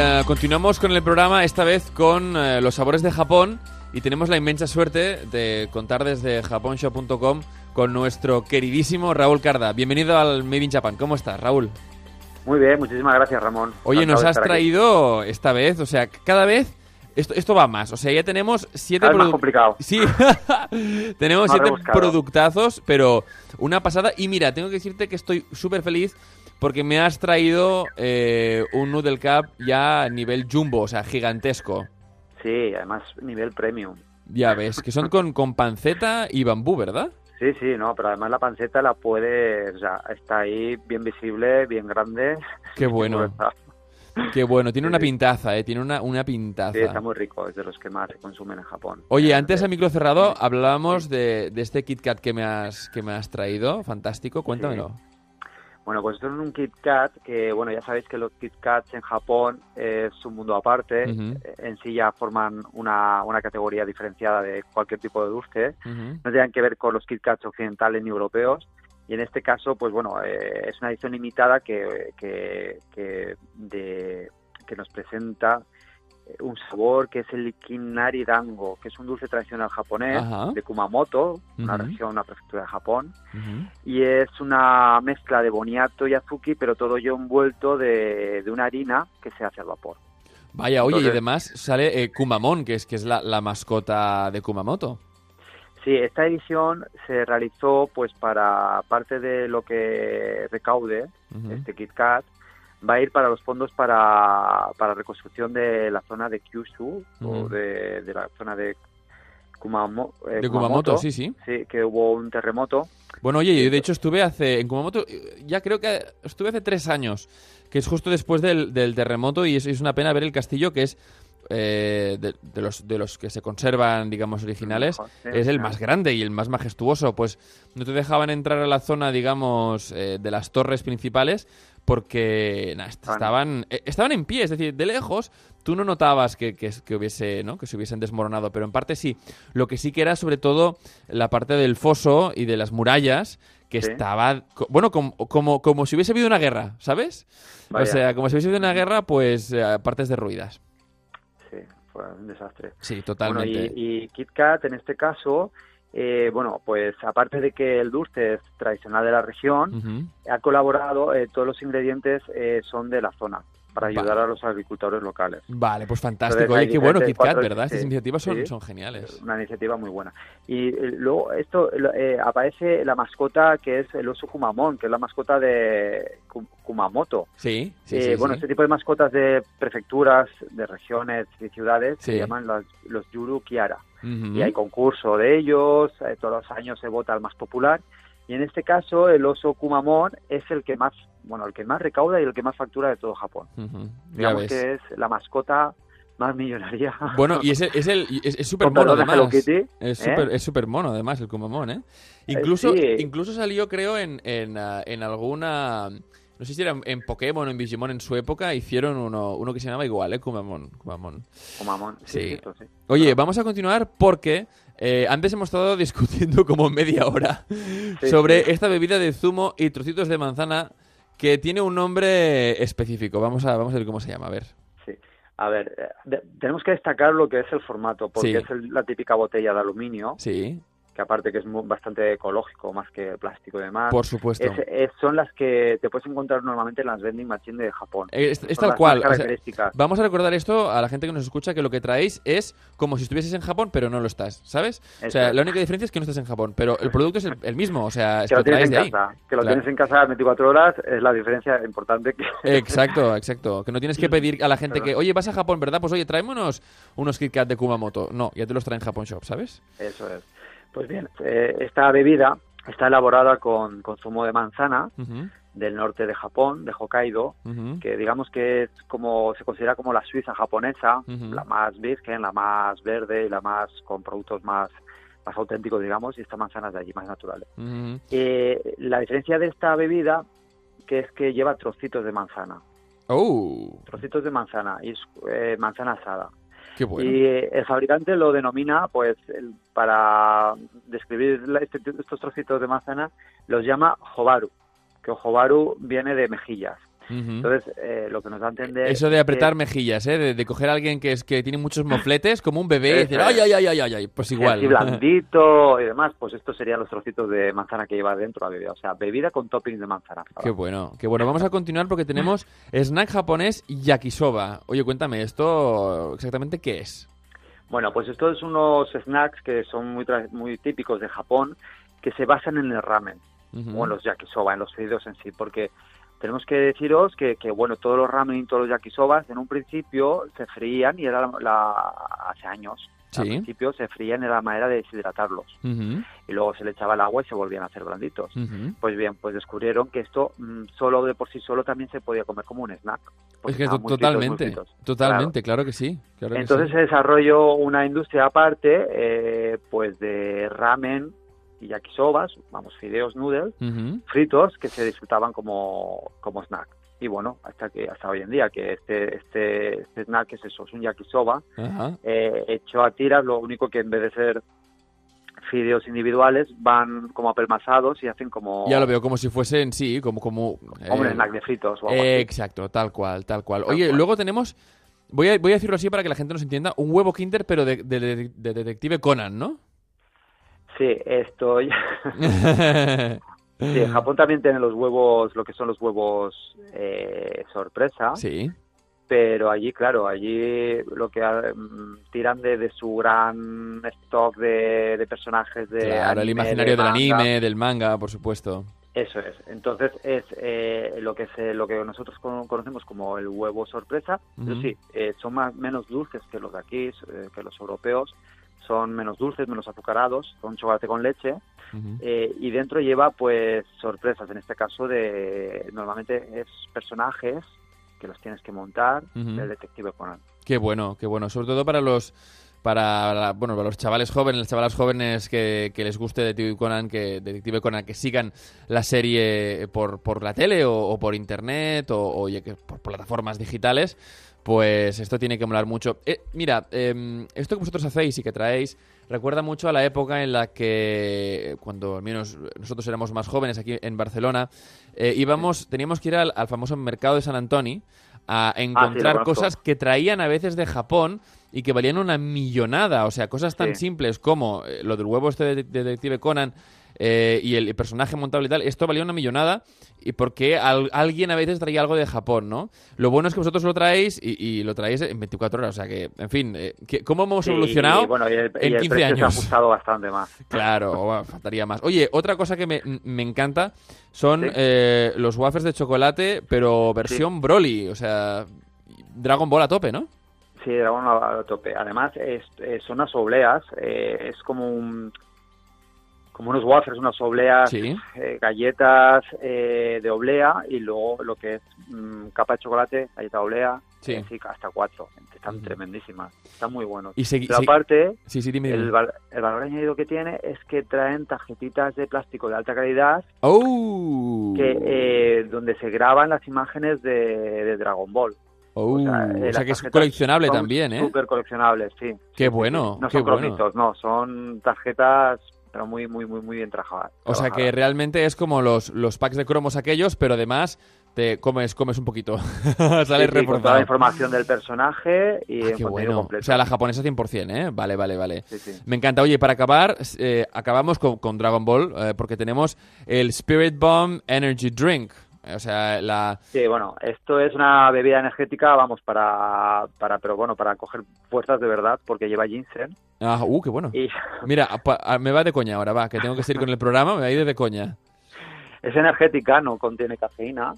eh, continuamos con el programa, esta vez con eh, los sabores de Japón. Y tenemos la inmensa suerte de contar desde japonshop.com con nuestro queridísimo Raúl Carda. Bienvenido al Made in Japan. ¿Cómo estás, Raúl? Muy bien, muchísimas gracias, Ramón. Oye, Encantado nos has aquí. traído esta vez, o sea, cada vez esto, esto va más. O sea, ya tenemos siete Cada vez más produ- complicado. Sí, tenemos Más siete rebuscado. productazos, pero una pasada. Y mira, tengo que decirte que estoy súper feliz porque me has traído eh, un Noodle Cup ya a nivel jumbo, o sea, gigantesco. Sí, además nivel premium. Ya ves, que son con, con panceta y bambú, ¿verdad? Sí, sí, no, pero además la panceta la puede, o sea, está ahí bien visible, bien grande. Qué bueno, qué bueno. Tiene una pintaza, ¿eh? Tiene una, una pintaza. Sí, está muy rico, es de los que más se consumen en Japón. Oye, antes a micro cerrado hablábamos de, de este Kit Kat que me has, que me has traído. Fantástico, cuéntamelo. Bueno, pues esto es un Kit Kat que, bueno, ya sabéis que los Kit Kats en Japón es un mundo aparte. En sí ya forman una, una categoría diferenciada de cualquier tipo de dulce. No tienen que ver con los Kit Kats occidentales ni europeos. Y en este caso, pues bueno, eh, es una edición limitada que, que, que, de- que nos presenta un sabor que es el Kinari Dango, que es un dulce tradicional japonés Ajá. de Kumamoto, una región, una prefectura de Japón. Y es una mezcla de boniato y azuki, pero todo ello envuelto de, de una harina que se hace al vapor. Vaya, oye, y además sale eh, Kumamon, que es, que es la, la mascota de Kumamoto. Sí, esta edición se realizó pues para parte de lo que recaude este Kit Kat va a ir para los fondos para, para reconstrucción de la zona de Kyushu o de, de la zona de Kumamo- eh, De Kumamoto, sí, sí. Sí, que hubo un terremoto. Bueno, oye, yo de hecho estuve hace, en Kumamoto, eh, ya creo que estuve hace tres años, que es justo después del, del terremoto y es, es una pena ver el castillo que es eh, de, de los, de los que se conservan, digamos, originales, es el más grande y el más majestuoso. Pues no te dejaban entrar a la zona, digamos, eh, de las torres principales porque nah, est- estaban, eh, estaban en pie, es decir, de lejos tú no notabas que, que, que hubiese, ¿no? que se hubiesen desmoronado, pero en parte sí. Lo que sí que era sobre todo la parte del foso y de las murallas que Sí. estaba, bueno, como, como, como si hubiese habido una guerra, ¿sabes? O sea, como si hubiese habido una guerra, pues eh, partes derruidas. Sí, fue un desastre. Sí, Bueno, totalmente. y, y Kit Kat en este caso, eh, bueno, pues aparte de que el dulce es tradicional de la región, ha colaborado, eh, todos los ingredientes eh, son de la zona para Vale. ayudar a los agricultores locales. Vale, pues fantástico. Entonces, Oye, qué bueno, diferentes- Kit Kat, cuatro- ¿verdad? Estas iniciativas son, sí. son geniales. Una iniciativa muy buena. Y eh, luego esto eh, aparece la mascota que es el oso Kumamon, que es la mascota de Ku- Kumamoto. Sí, sí, Eh, sí. bueno, este tipo de mascotas de prefecturas, de regiones y ciudades se llaman los, los Yuru Kiara. Y hay concurso de ellos, todos los años se vota el más popular. Y en este caso el oso Kumamon es el que más, bueno, el que más recauda y el que más factura de todo Japón. Ujú. Ya Digamos ves. que es la mascota más millonaria. Bueno, y es el, es el es, súper mono además. Kitty, Es ¿eh? súper es súper mono además el Kumamon, ¿eh? Incluso sí. incluso salió creo en en, ah, en alguna no sé si era en- Pokémon o en Digimon en su época hicieron uno, uno que se llamaba igual, ¿eh? Kumamon, Kumamon. Kumamon. Sí, Sí. cierto, sí. Oye, vamos a continuar porque eh, antes hemos estado discutiendo como media hora sobre esta bebida de zumo y trocitos de manzana que tiene un nombre específico. Vamos a, vamos a ver cómo se llama, a ver. Sí. A ver, eh, de- tenemos que destacar lo que es el formato, porque es el- la típica botella de aluminio, Sí, que aparte que es bastante ecológico, más que plástico y demás. por supuesto. Es- es- son las que te puedes encontrar normalmente en las vending machines de Japón. Es, tal cual. o sea, vamos a recordar esto a la gente que nos escucha que lo que traéis es como si estuvieses en Japón, pero no lo estás, ¿sabes? O sea, la única diferencia es que no estás en Japón, pero el producto es el, el mismo, o sea, es que que lo tienes traes en de ahí. casa, que lo Claro. tienes en casa 24 horas es la diferencia importante que Exacto, exacto. Que no tienes que pedir a la gente que, oye, vas a Japón, ¿verdad? Pues oye, tráeme unos, unos Kit Kat de Kumamoto. No, ya te los traen Japón Shop, ¿sabes? eso es. Pues bien, eh, esta bebida está elaborada con, con zumo de manzana del norte de Japón, de Hokkaido, que digamos que es como se considera como la Suiza japonesa, la más virgen, la más verde y la más con productos más más auténticos, digamos, y esta manzana es de allí, más naturales. Eh, la diferencia de esta bebida que es que lleva trocitos de manzana, Oh, trocitos de manzana y es eh, manzana asada. Y eh, el fabricante lo denomina, pues, el- para describir la- este- estos trocitos de manzana, los llama jobaru, que jobaru viene de mejillas. Entonces, eh, lo que nos da a entender... Eso de apretar mejillas, ¿eh? De, coger a alguien que es que tiene muchos mofletes, como un bebé, y decir, ay, ay, ay, ay, ay, pues igual. Así blandito y demás, pues estos serían los trocitos de manzana que lleva dentro la bebida. O sea, bebida con topping de manzana. Qué bueno, qué bueno. Vamos a continuar porque tenemos snack japonés yakisoba. Oye, cuéntame, ¿esto exactamente qué es? Bueno, pues estos son unos snacks que son muy, muy típicos de Japón, que se basan en el ramen, o en los yakisoba, en los fideos en sí, porque tenemos que deciros que, que, bueno, todos los ramen y todos los yakisobas en un principio se frían y era la, hace años. Al principio se frían era la manera de deshidratarlos. Y luego se le echaba el agua y se volvían a hacer blanditos. Pues bien, pues descubrieron que esto mm, solo de por sí solo también se podía comer como un snack. Es que totalmente, totalmente, claro. que sí. Entonces se desarrolló una industria aparte, eh, pues de ramen y yakisobas, vamos, fideos noodles, fritos que se disfrutaban como, como snack. Y bueno, hasta que hasta hoy en día, que este, este, este snack es eso, es un yakisoba eh, hecho a tiras, lo único que en vez de ser fideos individuales van como apelmazados y hacen como... Ya lo veo, como si fuesen, sí, como... Como, un eh, snack de fritos. exacto, tal cual, tal cual. Oye, luego tenemos, voy a, voy a decirlo así para que la gente nos entienda, un huevo Kinder pero de, de Detective Conan, ¿no? Sí, estoy. sí, Japón también tienen los huevos, lo que son los huevos eh, sorpresa. Sí. Pero allí, claro, allí lo que mm, tiran de, su gran stock de, personajes de. Claro, el imaginario del anime, del manga, por supuesto. Eso es. Entonces es eh, lo que se, lo que nosotros conocemos como el huevo sorpresa. sí, eh, son más menos dulces que los de aquí, que los europeos son menos dulces, menos azucarados, son chocolate con leche eh, y dentro lleva pues sorpresas, en este caso de normalmente es personajes que los tienes que montar del detective Conan. Qué bueno, qué bueno, sobre todo para los para bueno para los chavales jóvenes, las chavalas jóvenes que, les guste Detective Conan, que Detective Conan que sigan la serie por, por la tele o, por internet o, o por plataformas digitales pues esto tiene que molar mucho. Eh, mira, em, esto que vosotros hacéis y que traéis recuerda mucho a la época en la que, cuando al menos nosotros éramos más jóvenes aquí en Barcelona, eh, íbamos, teníamos que ir al, famoso mercado de San Antonio a ah, encontrar cosas que traían a veces de Japón y que valían una millonada. O sea, cosas tan simples como eh, lo del huevo este de Detective Conan eh, y el personaje montable y tal, esto valía una millonada y porque alguien a veces traía algo de Japón, ¿no? Lo bueno es que vosotros lo traéis y, lo traéis en 24 horas, o sea que, en fin, eh, ¿cómo hemos evolucionado bueno, el, en 15 años? Se ha ajustado bastante más. Claro, faltaría más. Oye, otra cosa que me, encanta son eh, los wafers de chocolate, pero versión Broly, o sea, Dragon Ball a tope, ¿no? Sí, Dragon Ball a tope. Además, es, son unas obleas, es como un como unos wafers, unas obleas, eh, galletas eh, de oblea y luego lo que es mm, capa de chocolate, galleta oblea, sí. hasta cuatro. Están tremendísimas, están muy buenos. Y Pero aparte, sí, el, valor añadido que tiene es que traen tarjetitas de plástico de alta calidad oh. que, eh, donde se graban las imágenes de, Dragon Ball. Oh. o sea, que es coleccionable también, ¿eh? Súper coleccionable, sí. Qué bueno. No qué son bueno. no, son tarjetas pero muy, muy, muy, muy bien trabajadas. O sea que realmente es como los, los packs de cromos aquellos, pero además te comes, comes un poquito. Sale sí, toda la información del personaje y ah, bueno. O sea, la japonesa 100%, ¿eh? Vale, vale, vale. Me encanta. Oye, para acabar, eh, acabamos con, con, Dragon Ball, eh, porque tenemos el Spirit Bomb Energy Drink. O sea, la... Sí, bueno, esto es una bebida energética, vamos, para, para, pero bueno, para coger fuerzas de verdad, porque lleva ginseng. Ah, uh, qué bueno. Mira, me va de coña ahora, va, que tengo que seguir con el programa, me va a ir de coña. Es energética, no contiene cafeína,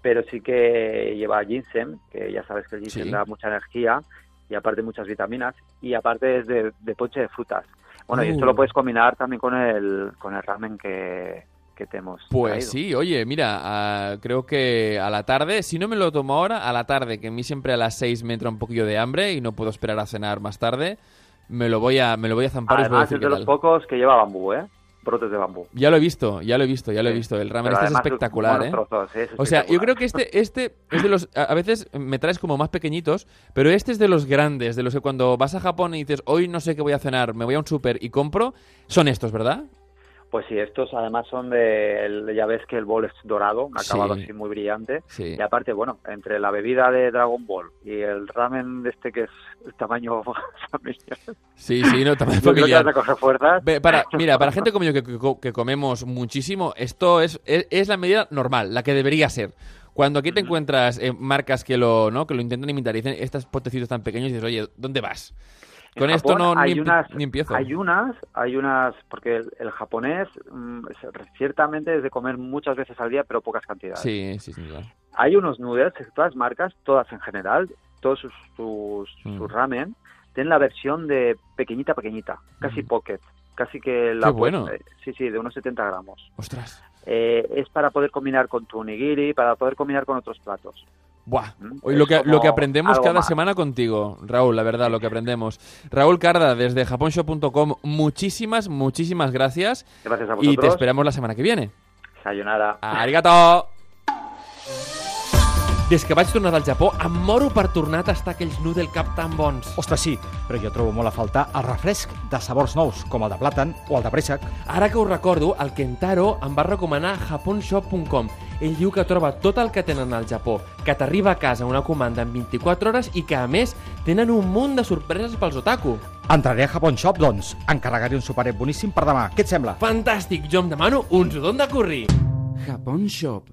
pero sí que lleva ginseng, que ya sabes que el ginseng da mucha energía y aparte muchas vitaminas, y aparte es de, de poche de frutas. Bueno, y esto lo uh. puedes combinar también con el, con el ramen que, que te hemos Pues sí, oye, mira, creo que a la tarde, si no me lo tomo ahora, a la tarde, que a mí siempre a las 6 me entra un poquillo de hambre y no puedo esperar a cenar más tarde, me lo voy a, me lo voy a zampar. Además, es de los pocos que lleva bambú, ¿eh? brotes de bambú. Ya lo he visto, ya lo he visto, ya lo he visto. El ramen este es espectacular, ¿eh? o sea, yo creo que este, este es de los... A veces me traes como más pequeñitos, pero este es de los grandes, de los que cuando vas a Japón y dices, hoy no sé qué voy a cenar, me voy a un súper y compro, son estos, ¿verdad? Pues sí, estos además son de, ya ves que el bol es dorado, un acabado Sí. así muy brillante. Sí. Y aparte, bueno, entre la bebida de Dragon Ball y el ramen de este que es el tamaño familiar, Sí, sí, no, que familiar. a coger fuerzas. Para, mira, para gente como yo que, que- que comemos muchísimo, esto es, es, es la medida normal, la que debería ser. Cuando aquí te encuentras eh, marcas que lo, ¿no? que lo intentan imitar y dicen estos potecitos tan pequeños, dices, oye, ¿dónde vas? Con esto no hay unas, ni empiezo. Hay unas, hay unas, porque el, el japonés mm, ciertamente es de comer muchas veces al día, pero pocas cantidades. Sí, sí, duda. Hay unos noodles, todas marcas, todas en general, todos sus, sus, Mm. sus ramen, tienen la versión de pequeñita, pequeñita, casi Mm. pocket, casi que la Qué bueno. eh, sí, sí, de unos 70 gramos. Ostras. Eh, es para poder combinar con tu onigiri, para poder combinar con otros platos. Buah. Mm, Hoy lo que, como lo que aprendemos algo cada más. semana contigo, Raúl, la verdad, lo que aprendemos. Raúl Carda, desde japonshop.com, muchísimas, muchísimas gracias. Gracias a Y vosotros. te esperamos la semana que viene. Sayonara. Arigato! Des que vaig tornar del Japó, em moro per tornar a tastar aquells noodle cap tan bons. Ostres, sí, però jo trobo molt a faltar el refresc de sabors nous, com el de plàtan o el de préssec. Ara que ho recordo, el Kentaro em va recomanar japonshop.com. Ell diu que troba tot el que tenen al Japó, que t'arriba a casa una comanda en 24 hores i que, a més, tenen un munt de sorpreses pels otaku. Entraré a Japon Shop, doncs. Encarregaré un superet boníssim per demà. Què et sembla? Fantàstic! Jo em demano un sudon de curri. Japón Shop,